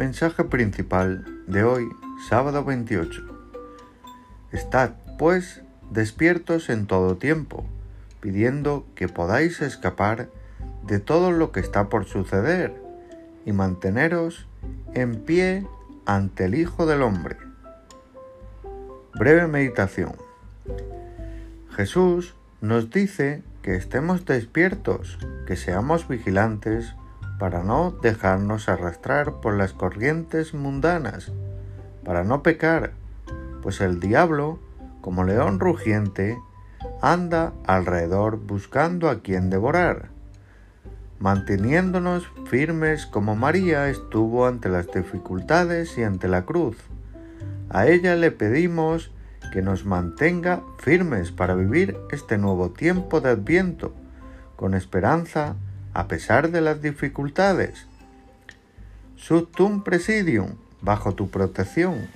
Mensaje principal de hoy, sábado 28. Estad, pues, despiertos en todo tiempo, pidiendo que podáis escapar de todo lo que está por suceder y manteneros en pie ante el Hijo del Hombre. Breve meditación. Jesús nos dice que estemos despiertos, que seamos vigilantes para no dejarnos arrastrar por las corrientes mundanas, para no pecar, pues el diablo, como león rugiente, anda alrededor buscando a quien devorar, manteniéndonos firmes como María estuvo ante las dificultades y ante la cruz. A ella le pedimos que nos mantenga firmes para vivir este nuevo tiempo de adviento, con esperanza, a pesar de las dificultades. Subtum presidium, bajo tu protección.